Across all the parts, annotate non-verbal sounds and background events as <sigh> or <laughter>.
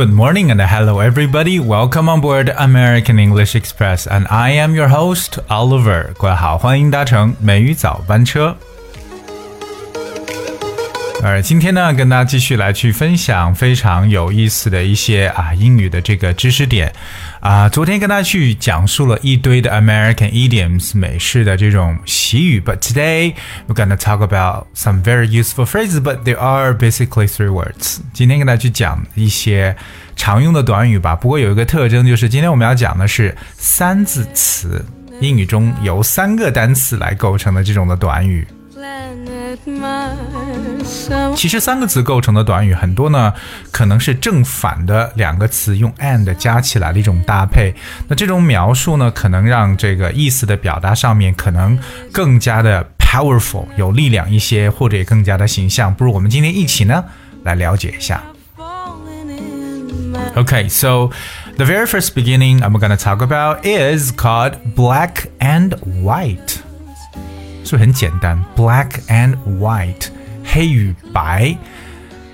Good morning and hello everybody. Welcome on board American English Express and I am your host Oliver. 各位好，欢迎搭乘美语早班车。 呃，今天呢，跟大家继续来去分享非常有意思的一些啊英语的这个知识点啊。昨天跟大家去讲述了一堆的 American idioms 美式的这种习语，but today we're gonna talk about some very useful phrases, but there are basically three words。今天跟大家去讲一些常用的短语吧。不过有一个特征就是，今天我们要讲的是三字词，英语中由三个单词来构成的这种的短语。其实三个词构成的短语很多呢，可能是正反的两个词用 and 加起来的一种搭配。那这种描述呢，可能让这个意思的表达上面可能更加的 powerful 有力量一些，或者也更加的形象。不如我们今天一起呢来了解一下。Okay, so the very first beginning I'm going to talk about is called black and white. 是不是很简单？Black and white，黑与白。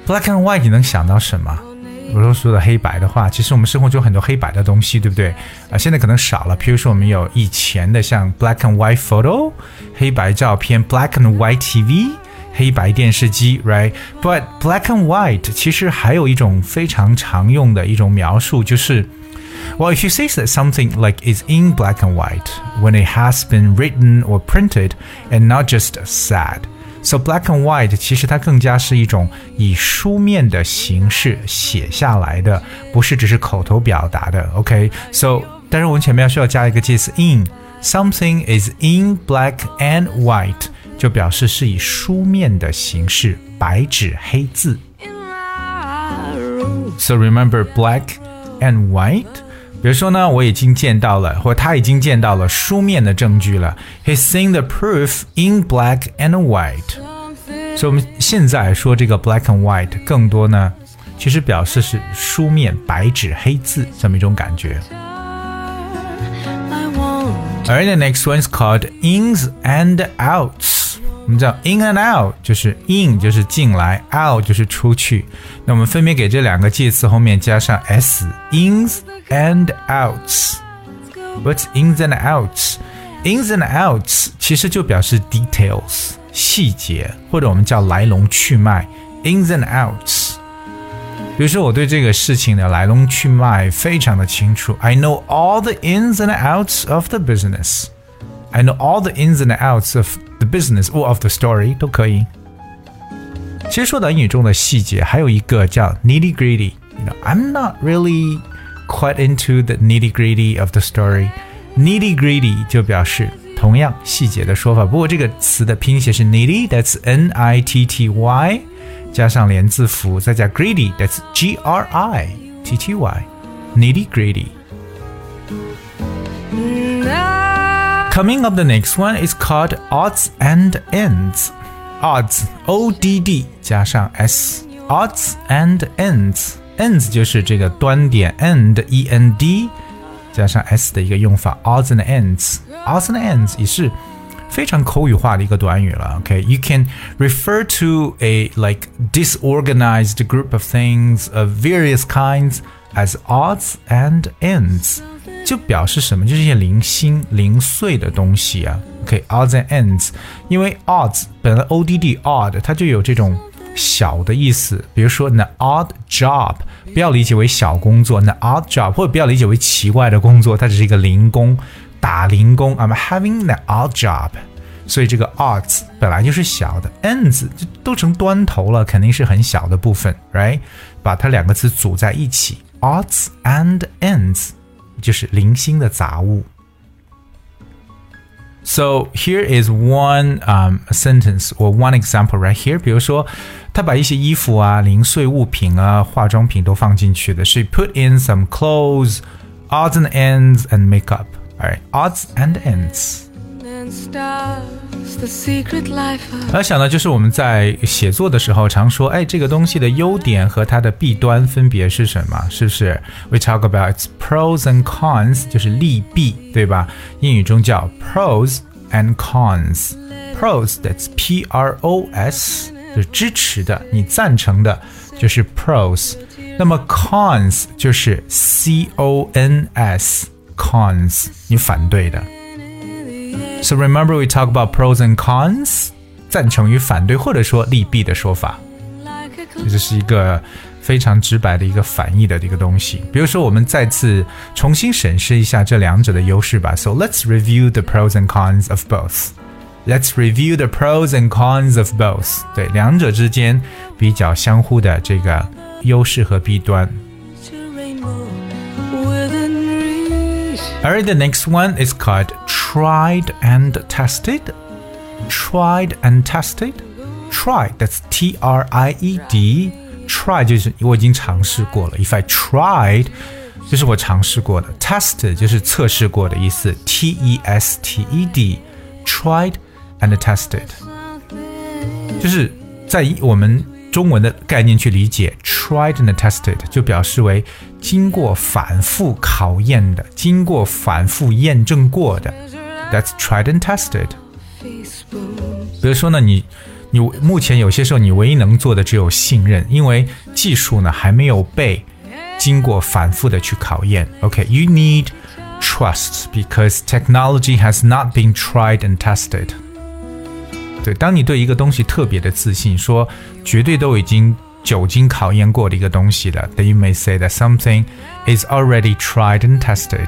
Black and white，你能想到什么？我说说的黑白的话，其实我们生活中很多黑白的东西，对不对？啊，现在可能少了。譬如说，我们有以前的像 black and white photo，黑白照片；black and white TV，黑白电视机，right？But black and white 其实还有一种非常常用的一种描述，就是。Well, if you say that something like is in black and white when it has been written or printed and not just sad. So black and white 其实它更加是一种以书面的形式写下来的，不是只是口头表达的。OK，so、okay? 但是我们前面要需要加一个介词 in，something is in black and white 就表示是以书面的形式，白纸黑字。So remember black and white. 比如说呢，我已经见到了，或他已经见到了书面的证据了。He's seen the proof in black and white。所以我们现在说这个 black and white，更多呢，其实表示是书面白纸黑字这么一种感觉。Alright, the next one is called ins and outs. 我们知道 in and out 就是 in 就是进来，out 就是出去。那我们分别给这两个介词后面加上 s，ins and outs。What's ins and outs？ins and outs 其实就表示 details 细节，或者我们叫来龙去脉。ins and outs。比如说，我对这个事情的来龙去脉非常的清楚。I know all the ins and outs of the business. I know all the ins and outs of the business or of the story 都可以。其实说到英语中的细节，还有一个叫 nitty gritty。You know, I'm not really quite into the nitty gritty of the story. Nitty gritty 就表示同样细节的说法，不过这个词的拼写是 nitty，that's n i t t y，加上连字符，再加 gritty，that's g r i t t y，nitty gritty。 Coming up, the next one is called odds and ends. Odds, O D D 加上 s. Odds and ends. Ends 就是这个端点 end, E N D 加上 s 的一个用法。Odds and ends. Odds and ends 也是非常口语化的一个短语了。OK, you can refer to a like disorganized group of things of various kinds as odds and ends. 就表示什么？就是一些零星、零碎的东西啊。OK，odds and ends，因为 odds 本来 o d d odd 它就有这种小的意思。比如说 an odd job，不要理解为小工作，an odd job，或者不要理解为奇怪的工作，它只是一个零工，打零工。I'm having an odd job，所以这个 odds 本来就是小的，ends 就都成端头了，肯定是很小的部分，right？把它两个词组在一起，odds and ends。就是零星的杂物。So here is one um sentence or one example right here。比如说，他把一些衣服啊、零碎物品啊、化妆品都放进去的。She put in some clothes, odds and ends, and makeup. Alright, odds and ends. 而想呢，就是我们在写作的时候常说，哎，这个东西的优点和它的弊端分别是什么？是不是？We talk about its pros and cons，就是利弊，对吧？英语中叫 pros and cons。Pros that's P R O S，就是支持的，你赞成的，就是 pros。 那么 cons 就是 c o n s cons，你反对的。 So remember we talk about pros and cons，赞成与反对，或者说利弊的说法。这是一个非常直白的一个反义的一个东西。比如说，我们再次重新审视一下这两者的优势吧。So let's review the pros and cons of both. Let's review the pros and cons of both. 对，两者之间比较相互的这个优势和弊端。Alright, the next one is called tried and tested. Tried and tested. Try, that's T R I E D. Try 就是我已经尝试过了。If I tried，就是我尝试过的。Test 就是测试过的意思。T E S T E D. Tried and tested，就是在我们 中文的概念去理解，tried and tested 就表示为经过反复考验的，经过反复验证过的。That's tried and tested。比如说呢，你你目前有些时候你唯一能做的只有信任，因为技术呢还没有被经过反复的去考验。OK，you、need trust because technology has not been tried and tested。对，当你对一个东西特别的自信，说绝对都已经久经考验过的一个东西了，then you may say that something is already tried and tested.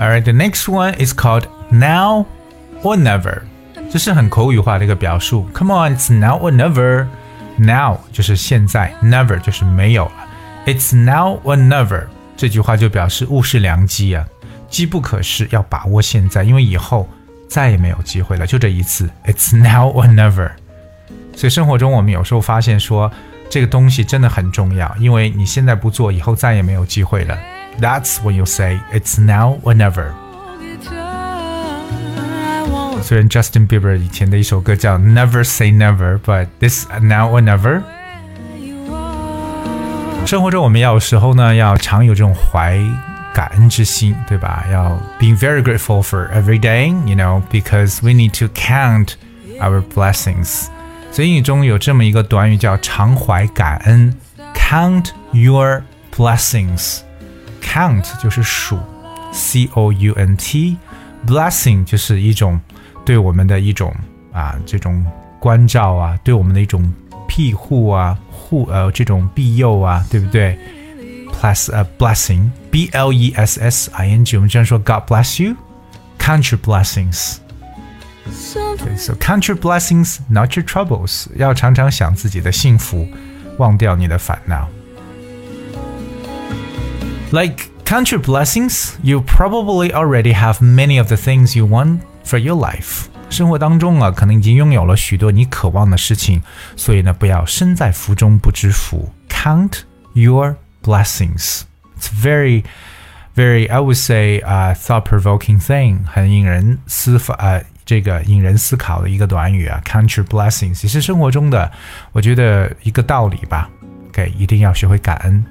Alright, the next one is called now or never. 这是很口语化的一个表述。Come on, it's now or never. Now 就是现在，never 就是没有了。It's now or never 这句话就表示物是良机啊。机不可失，要把握现在，因为以后再也没有机会了，就这一次，It's <laughs> now or never。所以生活中我们有时候发现说，这个东西真的很重要，因为你现在不做，以后再也没有机会了。That's when you say it's now or never。虽然 Justin Bieber 以前的一首歌叫 Never Say Never，but this now or never。生活中我们要有时候呢，要常有这种怀。感恩之心，对吧？要 be very grateful for every day, you know, because we need to count our blessings。所以英语中有这么一个短语叫常怀感恩，count your blessings。count 就是数，c o u n t，blessing 就是一种对我们的一种啊这种关照啊，对我们的一种庇护啊护呃这种庇佑啊，对不对？bless a blessing, B L E S S I N G。我们经常说 God bless you, count your blessings. Okay, so count your blessings, not your troubles. 要常常想自己的幸福，忘掉你的烦恼。Like count your blessings, you probably already have many of the things you want for your life. 生活当中啊，可能已经拥有了许多你渴望的事情，所以呢，不要身在福中不知福。Count your blessings. It's very, very, I would say, uh, thought-provoking thing，很引人思法呃这个引人思考的一个短语啊，count your blessings 也是生活中的我觉得一个道理吧。OK，一定要学会感恩。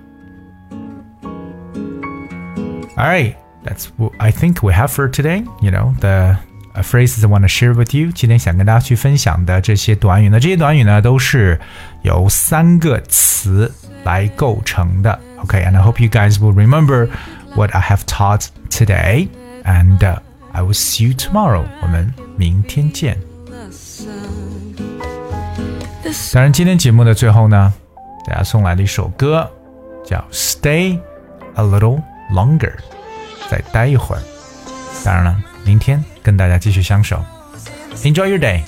All right, that's what I think we have for today. You know the phrases I want to share with you. 今天想跟大家去分享的这些短语呢，这些短语呢都是由三个词来构成的。 Okay, and I hope you guys will remember what I have taught today, and uh, I will see you tomorrow. 我们明天见。当然，今天节目的最后呢，大家送来了一首歌，叫《Stay a Little Longer》，再待一会儿。当然了，明天跟大家继续相守。Enjoy your day.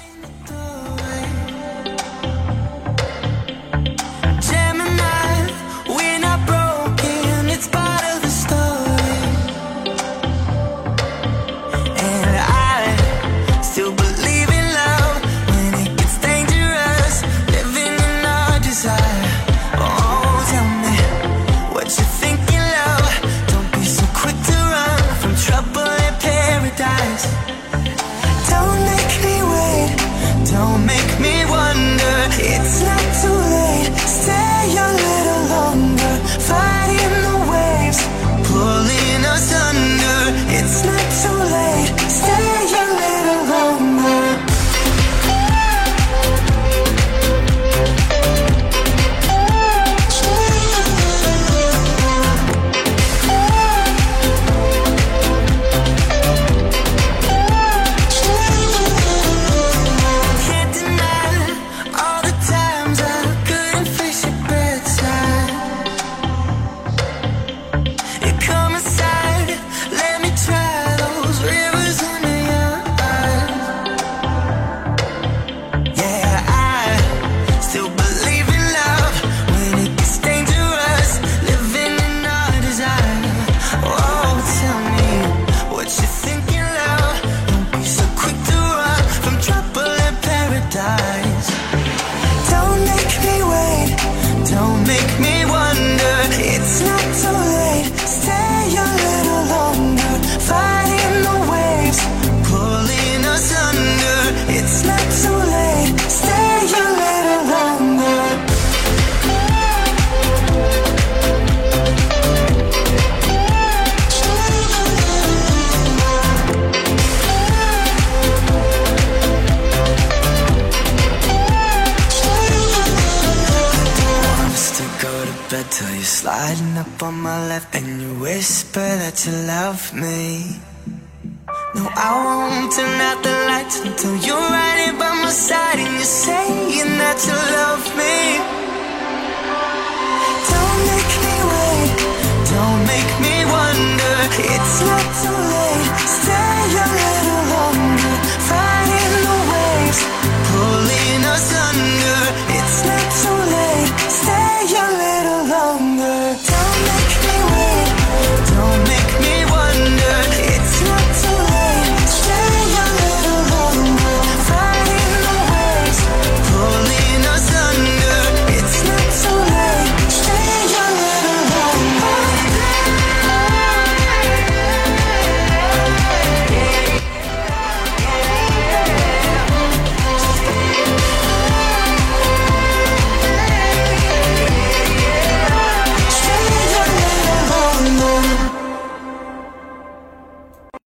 Sliding up on my left, and you whisper that you love me. No, I won't turn out the lights until you're right here by my side, and you're saying that you love me. Don't make me wait, don't make me wonder. It's.